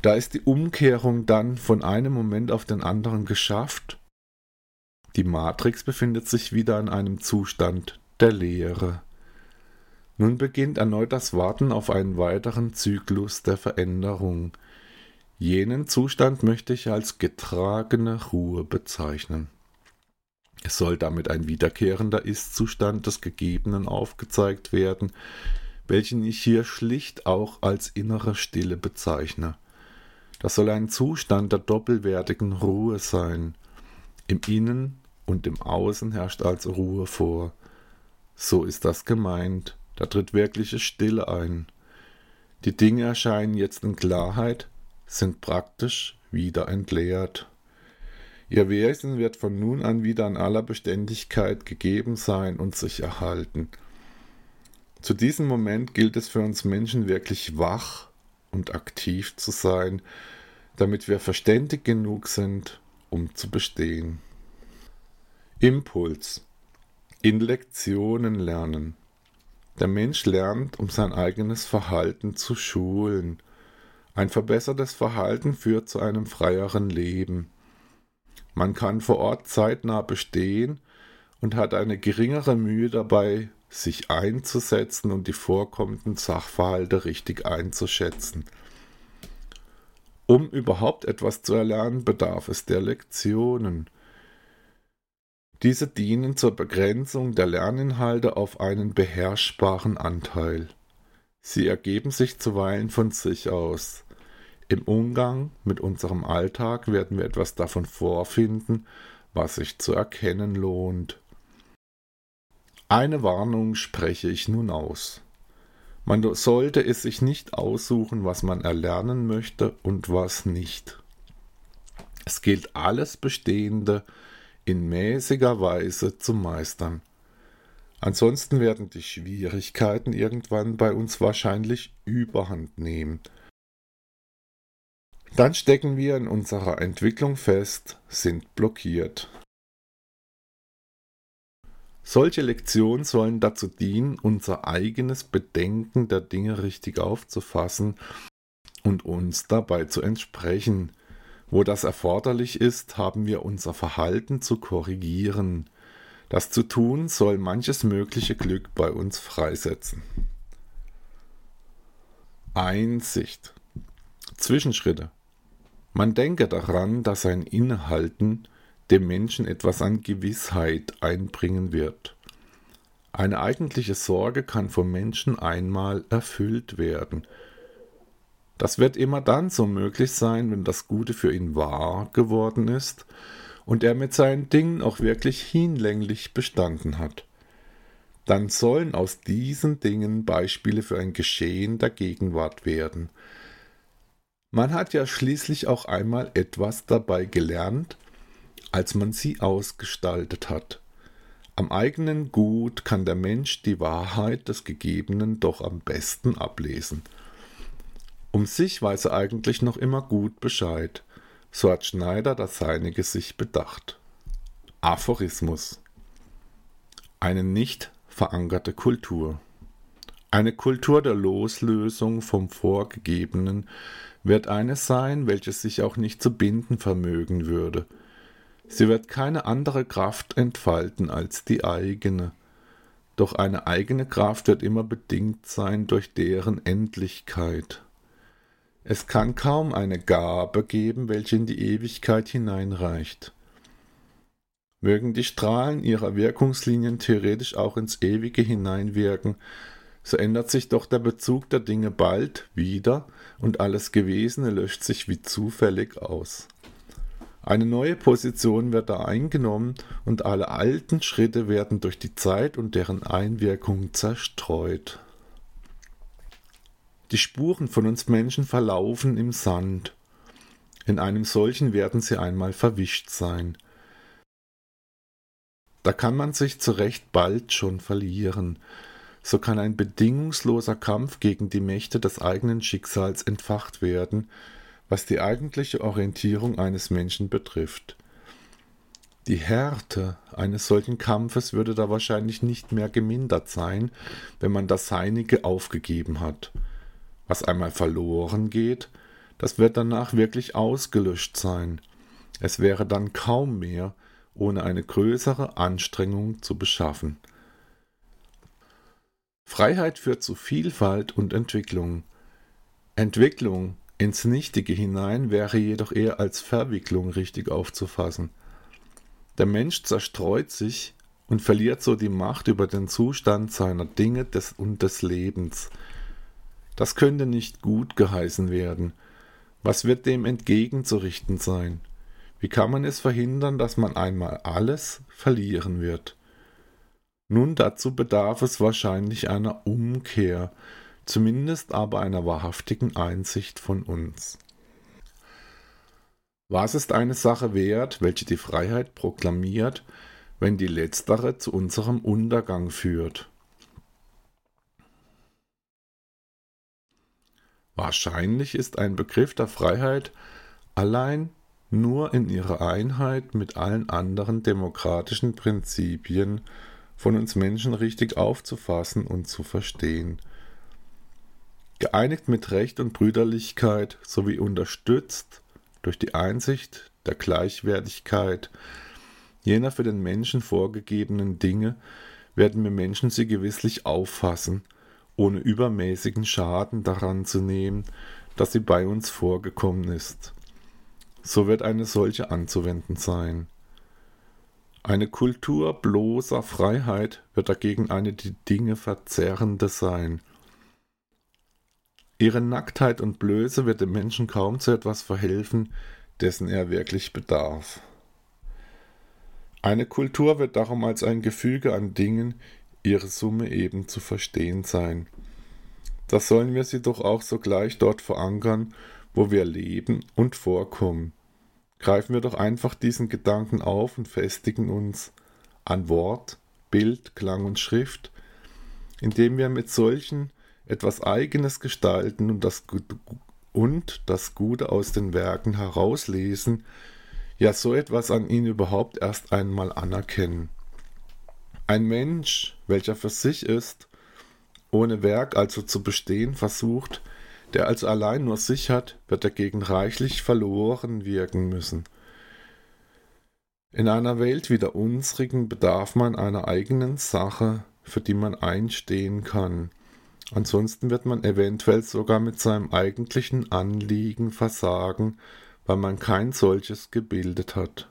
Da ist die Umkehrung dann von einem Moment auf den anderen geschafft. Die Matrix befindet sich wieder in einem Zustand der Leere. Nun beginnt erneut das Warten auf einen weiteren Zyklus der Veränderung. Jenen Zustand möchte ich als getragene Ruhe bezeichnen. Es soll damit ein wiederkehrender Ist-Zustand des Gegebenen aufgezeigt werden, welchen ich hier schlicht auch als innere Stille bezeichne. Das soll ein Zustand der doppelwertigen Ruhe sein. Im Innen und im Außen herrscht als Ruhe vor. So ist das gemeint. Da tritt wirkliche Stille ein. Die Dinge erscheinen jetzt in Klarheit, sind praktisch wieder entleert. Ihr Wesen wird von nun an wieder in aller Beständigkeit gegeben sein und sich erhalten. Zu diesem Moment gilt es für uns Menschen wirklich wach und aktiv zu sein, damit wir verständig genug sind, um zu bestehen. Impuls. In Lektionen lernen. Der Mensch lernt, um sein eigenes Verhalten zu schulen. Ein verbessertes Verhalten führt zu einem freieren Leben. Man kann vor Ort zeitnah bestehen und hat eine geringere Mühe dabei, sich einzusetzen und die vorkommenden Sachverhalte richtig einzuschätzen. Um überhaupt etwas zu erlernen, bedarf es der Lektionen. Diese dienen zur Begrenzung der Lerninhalte auf einen beherrschbaren Anteil. Sie ergeben sich zuweilen von sich aus. Im Umgang mit unserem Alltag werden wir etwas davon vorfinden, was sich zu erkennen lohnt. Eine Warnung spreche ich nun aus. Man sollte es sich nicht aussuchen, was man erlernen möchte und was nicht. Es gilt alles Bestehende in mäßiger Weise zu meistern. Ansonsten werden die Schwierigkeiten irgendwann bei uns wahrscheinlich überhand nehmen. Dann stecken wir in unserer Entwicklung fest, sind blockiert. Solche Lektionen sollen dazu dienen, unser eigenes Bedenken der Dinge richtig aufzufassen und uns dabei zu entsprechen. Wo das erforderlich ist, haben wir unser Verhalten zu korrigieren. Das zu tun soll manches mögliche Glück bei uns freisetzen. Einsicht. Zwischenschritte. Man denke daran, dass ein Innehalten dem Menschen etwas an Gewissheit einbringen wird. Eine eigentliche Sorge kann vom Menschen einmal erfüllt werden. Das wird immer dann so möglich sein, wenn das Gute für ihn wahr geworden ist und er mit seinen Dingen auch wirklich hinlänglich bestanden hat. Dann sollen aus diesen Dingen Beispiele für ein Geschehen der Gegenwart werden. Man hat ja schließlich auch einmal etwas dabei gelernt, als man sie ausgestaltet hat. Am eigenen Gut kann der Mensch die Wahrheit des Gegebenen doch am besten ablesen. Um sich weiß er eigentlich noch immer gut Bescheid. So hat Schneider das Seinige sich bedacht. Aphorismus. Eine nicht verankerte Kultur. Eine Kultur der Loslösung vom Vorgegebenen wird eine sein, welche sich auch nicht zu binden vermögen würde – Sie wird keine andere Kraft entfalten als die eigene. Doch eine eigene Kraft wird immer bedingt sein durch deren Endlichkeit. Es kann kaum eine Gabe geben, welche in die Ewigkeit hineinreicht. Mögen die Strahlen ihrer Wirkungslinien theoretisch auch ins Ewige hineinwirken, so ändert sich doch der Bezug der Dinge bald wieder und alles Gewesene löscht sich wie zufällig aus. Eine neue Position wird da eingenommen und alle alten Schritte werden durch die Zeit und deren Einwirkung zerstreut. Die Spuren von uns Menschen verlaufen im Sand. In einem solchen werden sie einmal verwischt sein. Da kann man sich zu Recht bald schon verlieren. So kann ein bedingungsloser Kampf gegen die Mächte des eigenen Schicksals entfacht werden, was die eigentliche Orientierung eines Menschen betrifft. Die Härte eines solchen Kampfes würde da wahrscheinlich nicht mehr gemindert sein, wenn man das Seinige aufgegeben hat. Was einmal verloren geht, das wird danach wirklich ausgelöscht sein. Es wäre dann kaum mehr, ohne eine größere Anstrengung zu beschaffen. Freiheit führt zu Vielfalt und Entwicklung. Entwicklung ins Nichtige hinein wäre jedoch eher als Verwicklung richtig aufzufassen. Der Mensch zerstreut sich und verliert so die Macht über den Zustand seiner Dinge des und des Lebens. Das könnte nicht gut geheißen werden. Was wird dem entgegenzurichten sein? Wie kann man es verhindern, dass man einmal alles verlieren wird? Nun dazu bedarf es wahrscheinlich einer Umkehr, zumindest aber einer wahrhaftigen Einsicht von uns. Was ist eine Sache wert, welche die Freiheit proklamiert, wenn die letztere zu unserem Untergang führt? Wahrscheinlich ist ein Begriff der Freiheit allein nur in ihrer Einheit mit allen anderen demokratischen Prinzipien von uns Menschen richtig aufzufassen und zu verstehen. geeinigt mit Recht und Brüderlichkeit sowie unterstützt durch die Einsicht der Gleichwertigkeit jener für den Menschen vorgegebenen Dinge, werden wir Menschen sie gewisslich auffassen, ohne übermäßigen Schaden daran zu nehmen, dass sie bei uns vorgekommen ist. So wird eine solche anzuwenden sein. Eine Kultur bloßer Freiheit wird dagegen eine die Dinge verzerrende sein, Ihre Nacktheit und Blöße wird dem Menschen kaum zu etwas verhelfen, dessen er wirklich bedarf. Eine Kultur wird darum als ein Gefüge an Dingen, ihre Summe eben zu verstehen sein. Das sollen wir sie doch auch sogleich dort verankern, wo wir leben und vorkommen. Greifen wir doch einfach diesen Gedanken auf und festigen uns an Wort, Bild, Klang und Schrift, indem wir mit solchen etwas Eigenes gestalten und das, und das Gute aus den Werken herauslesen, ja so etwas an ihnen überhaupt erst einmal anerkennen. Ein Mensch, welcher für sich ist, ohne Werk also zu bestehen versucht, der also allein nur sich hat, wird dagegen reichlich verloren wirken müssen. In einer Welt wie der unsrigen bedarf man einer eigenen Sache, für die man einstehen kann, Ansonsten wird man eventuell sogar mit seinem eigentlichen Anliegen versagen, weil man kein solches gebildet hat.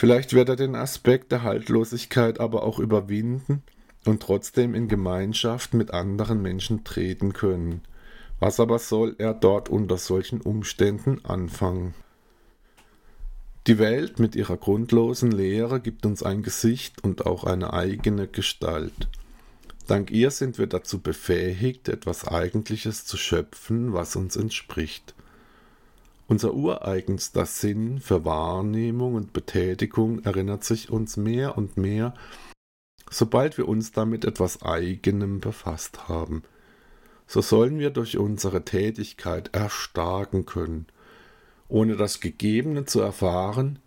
Vielleicht wird er den Aspekt der Haltlosigkeit aber auch überwinden und trotzdem in Gemeinschaft mit anderen Menschen treten können. Was aber soll er dort unter solchen Umständen anfangen? Die Welt mit ihrer grundlosen Lehre gibt uns ein Gesicht und auch eine eigene Gestalt. Dank ihr sind wir dazu befähigt, etwas Eigentliches zu schöpfen, was uns entspricht. Unser ureigenster Sinn für Wahrnehmung und Betätigung erinnert sich uns mehr und mehr, sobald wir uns damit etwas Eigenem befasst haben. So sollen wir durch unsere Tätigkeit erstarken können. Ohne das Gegebene zu erfahren,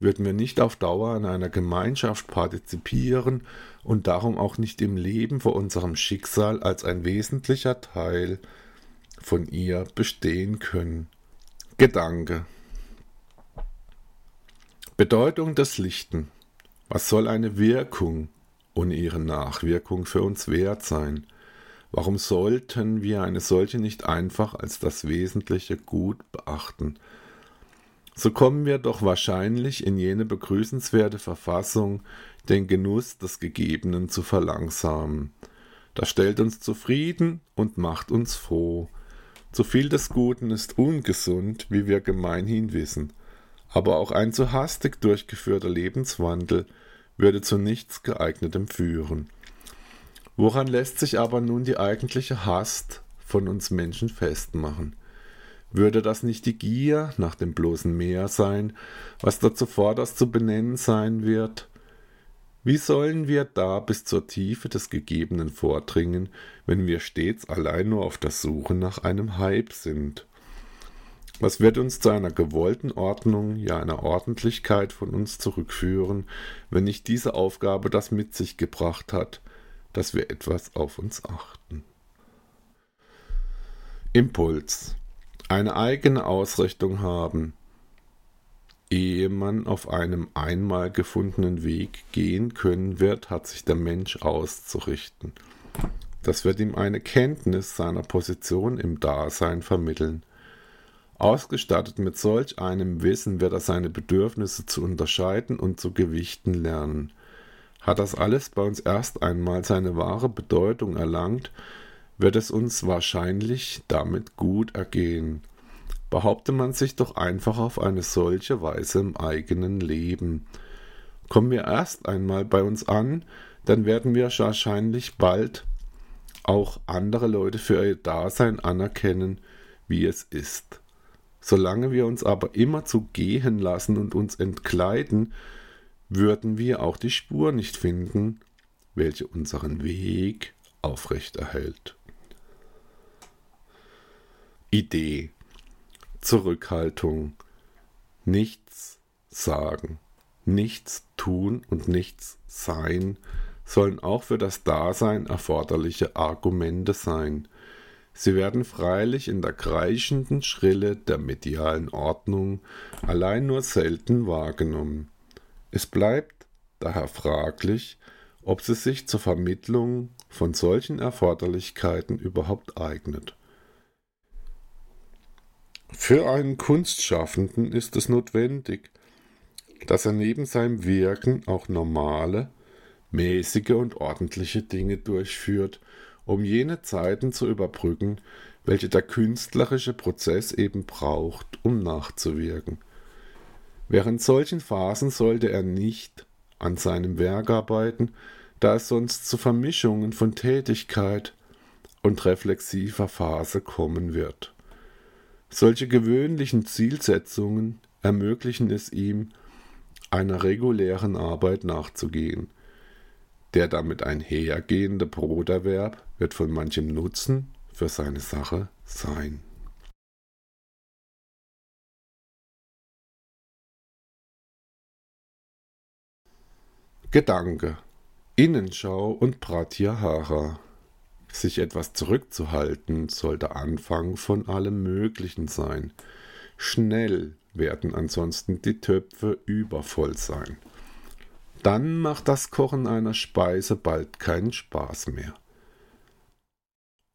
würden wir nicht auf Dauer in einer Gemeinschaft partizipieren und darum auch nicht im Leben vor unserem Schicksal als ein wesentlicher Teil von ihr bestehen können. Gedanke Bedeutung des Lichten. Was soll eine Wirkung ohne ihre Nachwirkung für uns wert sein? Warum sollten wir eine solche nicht einfach als das wesentliche Gut beachten? so kommen wir doch wahrscheinlich in jene begrüßenswerte Verfassung, den Genuss des Gegebenen zu verlangsamen. Das stellt uns zufrieden und macht uns froh. Zu viel des Guten ist ungesund, wie wir gemeinhin wissen, aber auch ein zu hastig durchgeführter Lebenswandel würde zu nichts geeignetem führen. Woran lässt sich aber nun die eigentliche Hast von uns Menschen festmachen? Würde das nicht die Gier nach dem bloßen Meer sein, was da zuvorderst zu benennen sein wird? Wie sollen wir da bis zur Tiefe des Gegebenen vordringen, wenn wir stets allein nur auf der Suche nach einem Hype sind? Was wird uns zu einer gewollten Ordnung, ja einer Ordentlichkeit von uns zurückführen, wenn nicht diese Aufgabe das mit sich gebracht hat, dass wir etwas auf uns achten? Impuls eine eigene Ausrichtung haben, ehe man auf einem einmal gefundenen Weg gehen können wird, hat sich der Mensch auszurichten. Das wird ihm eine Kenntnis seiner Position im Dasein vermitteln. Ausgestattet mit solch einem Wissen wird er seine Bedürfnisse zu unterscheiden und zu gewichten lernen. Hat das alles bei uns erst einmal seine wahre Bedeutung erlangt, wird es uns wahrscheinlich damit gut ergehen. Behaupte man sich doch einfach auf eine solche Weise im eigenen Leben. Kommen wir erst einmal bei uns an, dann werden wir wahrscheinlich bald auch andere Leute für ihr Dasein anerkennen, wie es ist. Solange wir uns aber immer zu gehen lassen und uns entkleiden, würden wir auch die Spur nicht finden, welche unseren Weg aufrechterhält. Idee Zurückhaltung, nichts sagen, nichts tun und nichts sein, sollen auch für das Dasein erforderliche Argumente sein. Sie werden freilich in der kreischenden Schrille der medialen Ordnung allein nur selten wahrgenommen. Es bleibt daher fraglich, ob sie sich zur Vermittlung von solchen Erforderlichkeiten überhaupt eignet. Für einen Kunstschaffenden ist es notwendig, dass er neben seinem Wirken auch normale, mäßige und ordentliche Dinge durchführt, um jene Zeiten zu überbrücken, welche der künstlerische Prozess eben braucht, um nachzuwirken. Während solchen Phasen sollte er nicht an seinem Werk arbeiten, da es sonst zu Vermischungen von Tätigkeit und reflexiver Phase kommen wird. Solche gewöhnlichen Zielsetzungen ermöglichen es ihm, einer regulären Arbeit nachzugehen. Der damit einhergehende Broterwerb wird von manchem Nutzen für seine Sache sein. Gedanke Innenschau und Pratyahara sich etwas zurückzuhalten, soll der Anfang von allem Möglichen sein. Schnell werden ansonsten die Töpfe übervoll sein. Dann macht das Kochen einer Speise bald keinen Spaß mehr.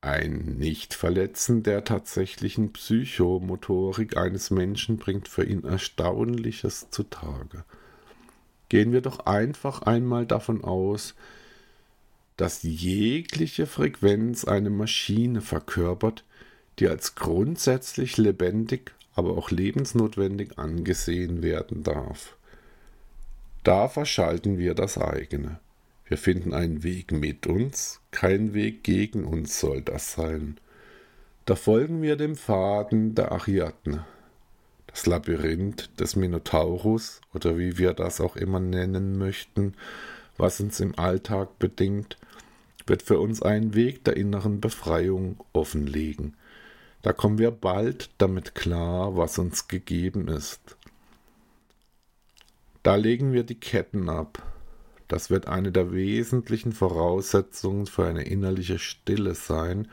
Ein Nichtverletzen der tatsächlichen Psychomotorik eines Menschen bringt für ihn Erstaunliches zutage. Gehen wir doch einfach einmal davon aus, dass jegliche Frequenz eine Maschine verkörpert, die als grundsätzlich lebendig, aber auch lebensnotwendig angesehen werden darf. Da verschalten wir das eigene. Wir finden einen Weg mit uns, kein Weg gegen uns soll das sein. Da folgen wir dem Faden der Ariadne. Das Labyrinth des Minotaurus oder wie wir das auch immer nennen möchten, was uns im Alltag bedingt, wird für uns einen Weg der inneren Befreiung offenlegen. Da kommen wir bald damit klar, was uns gegeben ist. Da legen wir die Ketten ab. Das wird eine der wesentlichen Voraussetzungen für eine innerliche Stille sein,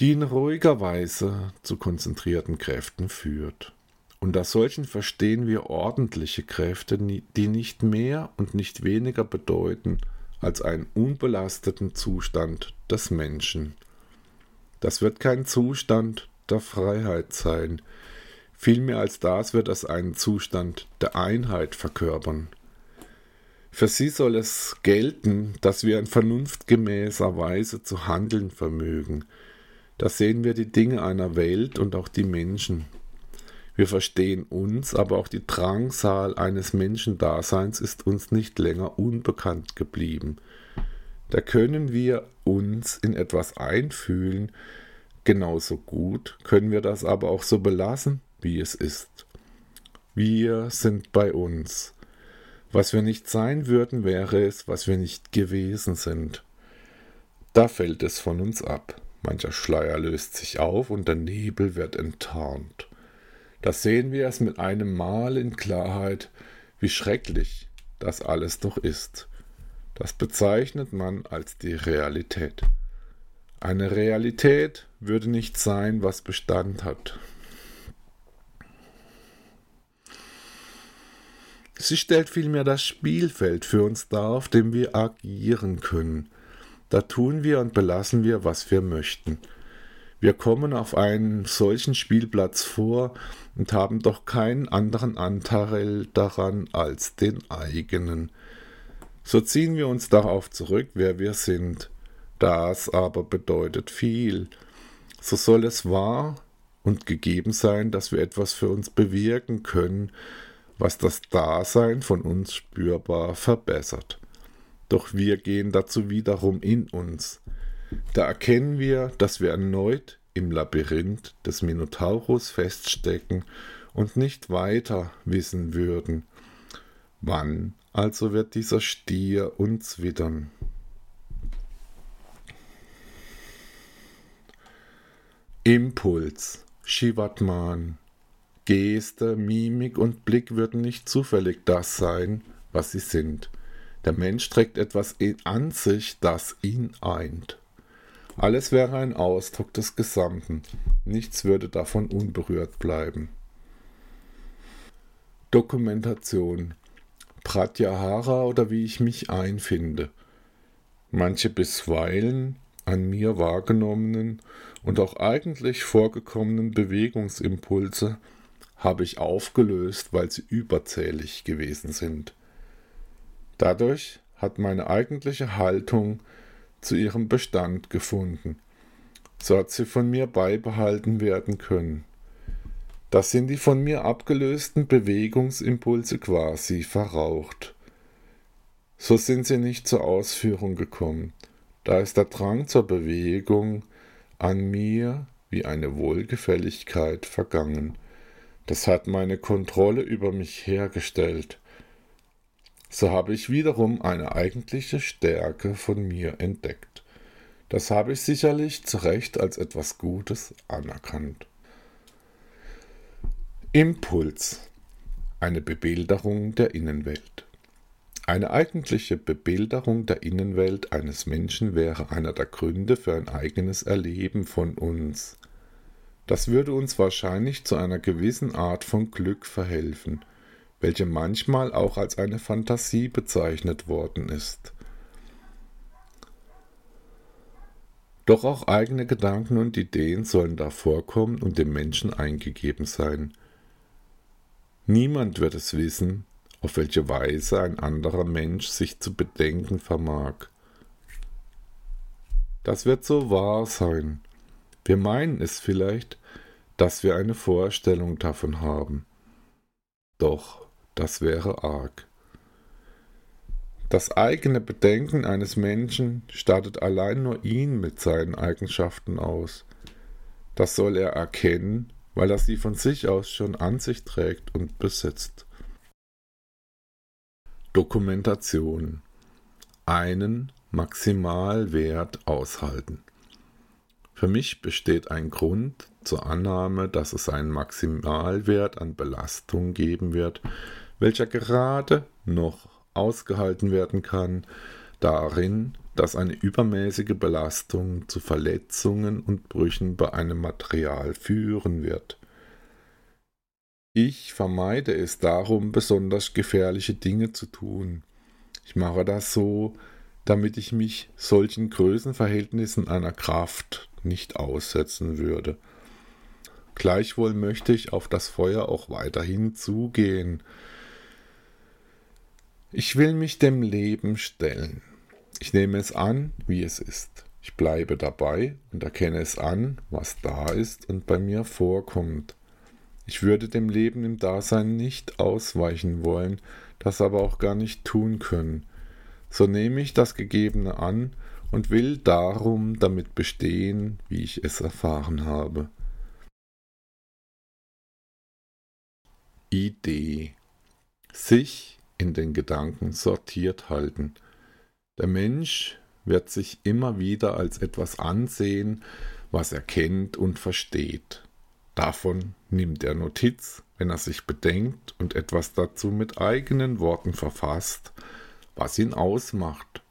die in ruhiger Weise zu konzentrierten Kräften führt. Unter solchen verstehen wir ordentliche Kräfte, die nicht mehr und nicht weniger bedeuten als einen unbelasteten Zustand des Menschen. Das wird kein Zustand der Freiheit sein, vielmehr als das wird es einen Zustand der Einheit verkörpern. Für sie soll es gelten, dass wir in vernunftgemäßer Weise zu handeln vermögen. Da sehen wir die Dinge einer Welt und auch die Menschen. Wir verstehen uns, aber auch die Drangsal eines Menschendaseins ist uns nicht länger unbekannt geblieben. Da können wir uns in etwas einfühlen, genauso gut können wir das aber auch so belassen, wie es ist. Wir sind bei uns. Was wir nicht sein würden, wäre es, was wir nicht gewesen sind. Da fällt es von uns ab. Mancher Schleier löst sich auf und der Nebel wird enttarnt. Da sehen wir es mit einem Mal in Klarheit, wie schrecklich das alles doch ist. Das bezeichnet man als die Realität. Eine Realität würde nicht sein, was Bestand hat. Sie stellt vielmehr das Spielfeld für uns dar, auf dem wir agieren können. Da tun wir und belassen wir, was wir möchten. Wir kommen auf einen solchen Spielplatz vor und haben doch keinen anderen Anteil daran als den eigenen. So ziehen wir uns darauf zurück, wer wir sind. Das aber bedeutet viel. So soll es wahr und gegeben sein, dass wir etwas für uns bewirken können, was das Dasein von uns spürbar verbessert. Doch wir gehen dazu wiederum in uns. Da erkennen wir, dass wir erneut im Labyrinth des Minotaurus feststecken und nicht weiter wissen würden. Wann also wird dieser Stier uns wittern? Impuls, Shivatman, Geste, Mimik und Blick würden nicht zufällig das sein, was sie sind. Der Mensch trägt etwas an sich, das ihn eint. Alles wäre ein Ausdruck des Gesamten, nichts würde davon unberührt bleiben. Dokumentation Pratyahara oder wie ich mich einfinde. Manche bisweilen an mir wahrgenommenen und auch eigentlich vorgekommenen Bewegungsimpulse habe ich aufgelöst, weil sie überzählig gewesen sind. Dadurch hat meine eigentliche Haltung zu ihrem Bestand gefunden. So hat sie von mir beibehalten werden können. Das sind die von mir abgelösten Bewegungsimpulse quasi verraucht. So sind sie nicht zur Ausführung gekommen. Da ist der Drang zur Bewegung an mir wie eine Wohlgefälligkeit vergangen. Das hat meine Kontrolle über mich hergestellt. So habe ich wiederum eine eigentliche Stärke von mir entdeckt. Das habe ich sicherlich zu Recht als etwas Gutes anerkannt. Impuls. Eine Bebilderung der Innenwelt. Eine eigentliche Bebilderung der Innenwelt eines Menschen wäre einer der Gründe für ein eigenes Erleben von uns. Das würde uns wahrscheinlich zu einer gewissen Art von Glück verhelfen, welche manchmal auch als eine Fantasie bezeichnet worden ist. Doch auch eigene Gedanken und Ideen sollen da vorkommen und dem Menschen eingegeben sein. Niemand wird es wissen, auf welche Weise ein anderer Mensch sich zu bedenken vermag. Das wird so wahr sein. Wir meinen es vielleicht, dass wir eine Vorstellung davon haben. Doch das wäre arg. Das eigene Bedenken eines Menschen startet allein nur ihn mit seinen Eigenschaften aus. Das soll er erkennen weil er sie von sich aus schon an sich trägt und besitzt. Dokumentation einen Maximalwert aushalten. Für mich besteht ein Grund zur Annahme, dass es einen Maximalwert an Belastung geben wird, welcher gerade noch ausgehalten werden kann, darin, dass eine übermäßige Belastung zu Verletzungen und Brüchen bei einem Material führen wird. Ich vermeide es darum, besonders gefährliche Dinge zu tun. Ich mache das so, damit ich mich solchen Größenverhältnissen einer Kraft nicht aussetzen würde. Gleichwohl möchte ich auf das Feuer auch weiterhin zugehen. Ich will mich dem Leben stellen. Ich nehme es an, wie es ist. Ich bleibe dabei und erkenne es an, was da ist und bei mir vorkommt. Ich würde dem Leben im Dasein nicht ausweichen wollen, das aber auch gar nicht tun können. So nehme ich das Gegebene an und will darum damit bestehen, wie ich es erfahren habe. Idee sich in den Gedanken sortiert halten. Der Mensch wird sich immer wieder als etwas ansehen, was er kennt und versteht. Davon nimmt er Notiz, wenn er sich bedenkt und etwas dazu mit eigenen Worten verfasst, was ihn ausmacht.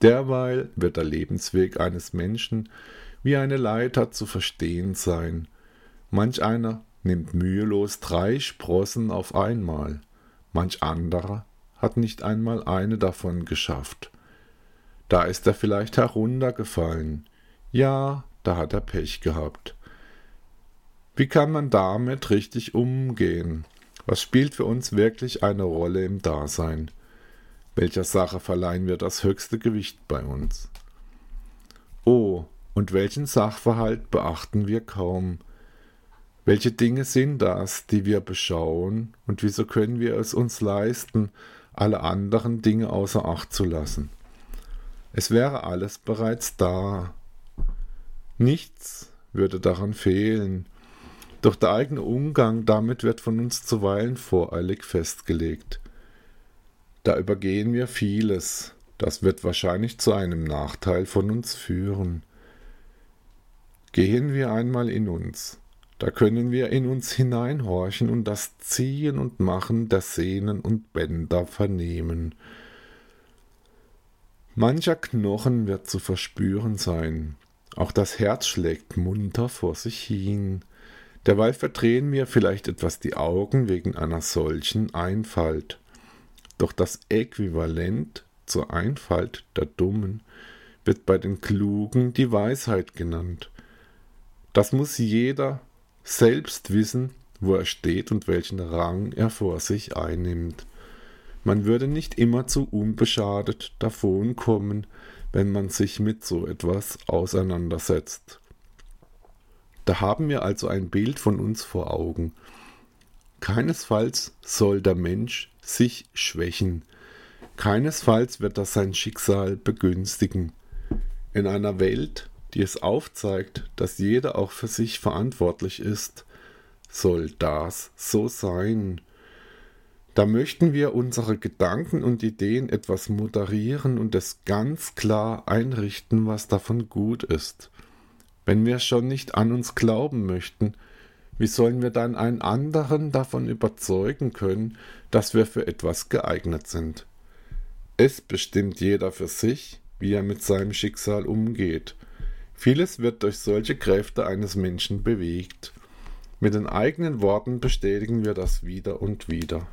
Derweil wird der Lebensweg eines Menschen wie eine Leiter zu verstehen sein. Manch einer nimmt mühelos drei Sprossen auf einmal, manch anderer hat nicht einmal eine davon geschafft. Da ist er vielleicht heruntergefallen. Ja, da hat er Pech gehabt. Wie kann man damit richtig umgehen? Was spielt für uns wirklich eine Rolle im Dasein? Welcher Sache verleihen wir das höchste Gewicht bei uns? Oh, und welchen Sachverhalt beachten wir kaum? Welche Dinge sind das, die wir beschauen, und wieso können wir es uns leisten, alle anderen Dinge außer Acht zu lassen? Es wäre alles bereits da. Nichts würde daran fehlen. Doch der eigene Umgang damit wird von uns zuweilen voreilig festgelegt. Da übergehen wir vieles. Das wird wahrscheinlich zu einem Nachteil von uns führen. Gehen wir einmal in uns. Da können wir in uns hineinhorchen und das Ziehen und Machen der Sehnen und Bänder vernehmen. Mancher Knochen wird zu verspüren sein, auch das Herz schlägt munter vor sich hin. Derweil verdrehen wir vielleicht etwas die Augen wegen einer solchen Einfalt. Doch das Äquivalent zur Einfalt der Dummen wird bei den Klugen die Weisheit genannt. Das muss jeder selbst wissen, wo er steht und welchen Rang er vor sich einnimmt. Man würde nicht immer zu unbeschadet davonkommen, wenn man sich mit so etwas auseinandersetzt. Da haben wir also ein Bild von uns vor Augen. Keinesfalls soll der Mensch sich schwächen, keinesfalls wird das sein Schicksal begünstigen. In einer Welt, die es aufzeigt, dass jeder auch für sich verantwortlich ist, soll das so sein. Da möchten wir unsere Gedanken und Ideen etwas moderieren und es ganz klar einrichten, was davon gut ist. Wenn wir schon nicht an uns glauben möchten, wie sollen wir dann einen anderen davon überzeugen können, dass wir für etwas geeignet sind? Es bestimmt jeder für sich, wie er mit seinem Schicksal umgeht. Vieles wird durch solche Kräfte eines Menschen bewegt. Mit den eigenen Worten bestätigen wir das wieder und wieder.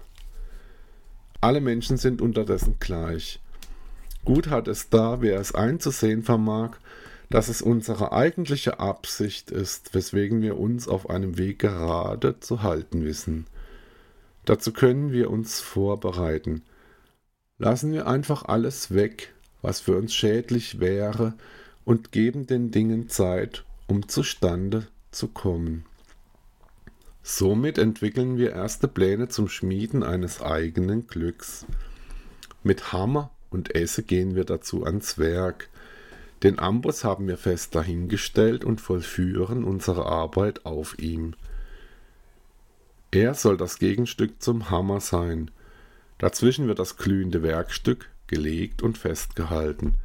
Alle Menschen sind unterdessen gleich. Gut hat es da, wer es einzusehen vermag, dass es unsere eigentliche Absicht ist, weswegen wir uns auf einem Weg gerade zu halten wissen. Dazu können wir uns vorbereiten. Lassen wir einfach alles weg, was für uns schädlich wäre, und geben den Dingen Zeit, um zustande zu kommen. Somit entwickeln wir erste Pläne zum Schmieden eines eigenen Glücks. Mit Hammer und Esse gehen wir dazu ans Werk. Den Amboss haben wir fest dahingestellt und vollführen unsere Arbeit auf ihm. Er soll das Gegenstück zum Hammer sein. Dazwischen wird das glühende Werkstück gelegt und festgehalten.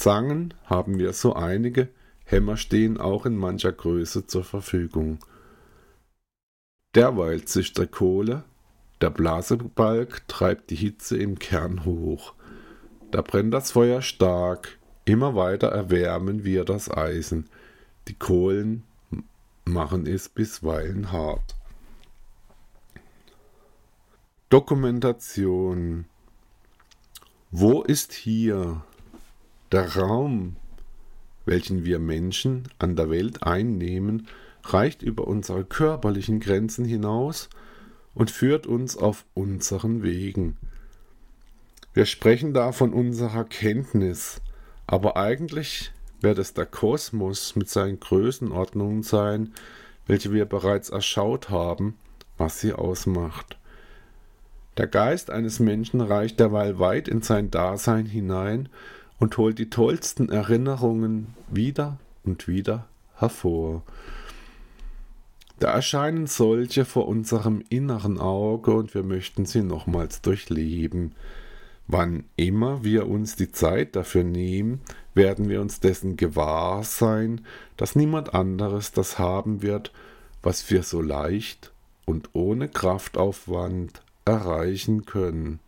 Zangen haben wir so einige, Hämmer stehen auch in mancher Größe zur Verfügung. Derweil zischt der Kohle, der Blasebalg treibt die Hitze im Kern hoch. Da brennt das Feuer stark, immer weiter erwärmen wir das Eisen. Die Kohlen machen es bisweilen hart. Dokumentation Wo ist hier der Raum, welchen wir Menschen an der Welt einnehmen, reicht über unsere körperlichen Grenzen hinaus und führt uns auf unseren Wegen. Wir sprechen da von unserer Kenntnis, aber eigentlich wird es der Kosmos mit seinen Größenordnungen sein, welche wir bereits erschaut haben, was sie ausmacht. Der Geist eines Menschen reicht derweil weit in sein Dasein hinein und holt die tollsten Erinnerungen wieder und wieder hervor. Da erscheinen solche vor unserem inneren Auge und wir möchten sie nochmals durchleben. Wann immer wir uns die Zeit dafür nehmen, werden wir uns dessen gewahr sein, dass niemand anderes das haben wird, was wir so leicht und ohne Kraftaufwand erreichen können.